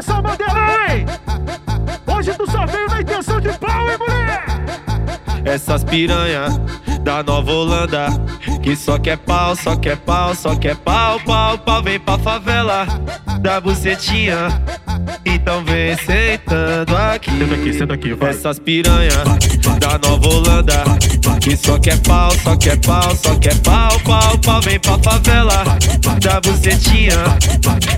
Atenção, Mandelei! Hoje tu só veio na intenção de pau, hein, mulher? Essas piranha da Nova Holanda Que só quer pau, só quer pau, só quer pau, pau, pau Vem pra favela da bucetinha Então vem sentando aqui Senta aqui, senta aqui, vai. Essas piranha da Nova Holanda Que só quer pau, só quer pau, só quer pau, pau, pau Vem pra favela da bucetinha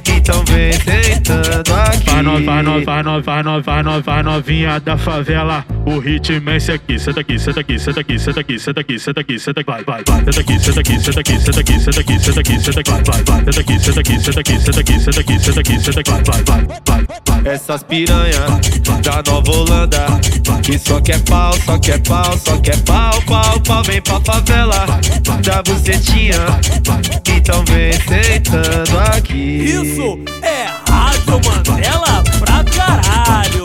Então vem sentando aqui Vai no, vai no, vai no, vai no, vai no, vai novinha da favela. O ritmo é esse aqui. Senta aqui, senta aqui, senta aqui, senta aqui, senta aqui, senta aqui, senta aqui, vai, vai, vai. Senta aqui, senta aqui, senta aqui, senta aqui, senta aqui, senta aqui, senta aqui, vai, vai, vai. Senta aqui, senta aqui, senta aqui, senta aqui, senta aqui, senta aqui, senta aqui, vai, vai, vai. Essas piranha da Nova Holanda Que só quer pau, só quer pau, só quer pau, pau, pau Vem pra favela da bucetinha Então vem sentando aqui Isso é Rádio Mandela pra caralho.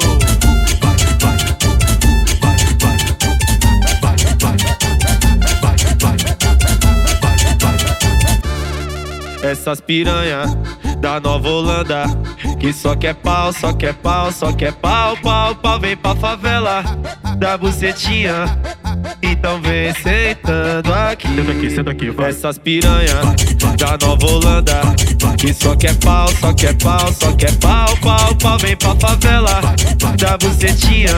Essas piranha da Nova Holanda Que só quer pau, só quer pau, só quer pau, pau, pau Vem pra favela da bucetinha Então vem sentando aqui Senta aqui, senta aqui, vai. Essas piranha da Nova Holanda Que só quer pau, só quer pau, só quer pau, pau, pau Vem pra favela da bucetinha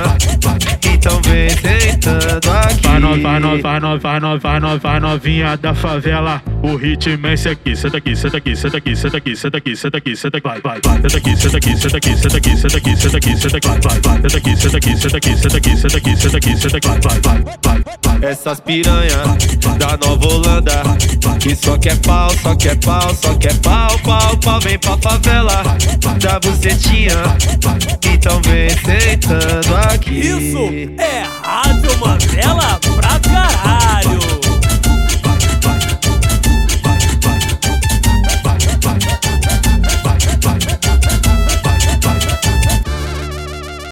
Então vem sentando aqui Vai no, vai no, vai no, vai no, vai no, vai novinha da favela. O ritmo é esse aqui. Senta aqui, senta aqui, senta aqui, senta aqui, senta aqui, senta aqui, senta aqui, vai, vai, vai. Senta aqui, senta aqui, senta aqui, senta aqui, senta aqui, senta aqui, senta aqui, vai, vai, vai. Senta aqui, senta aqui, senta aqui, senta aqui, senta aqui, senta aqui, senta aqui, vai, vai, vai, vai, vai. Essas piranha da Nova Holanda Que só quer pau, só quer pau, só quer pau, pau, pau Vem pra favela da bucetinha Então vem sentando aqui Isso é Rádio Mandela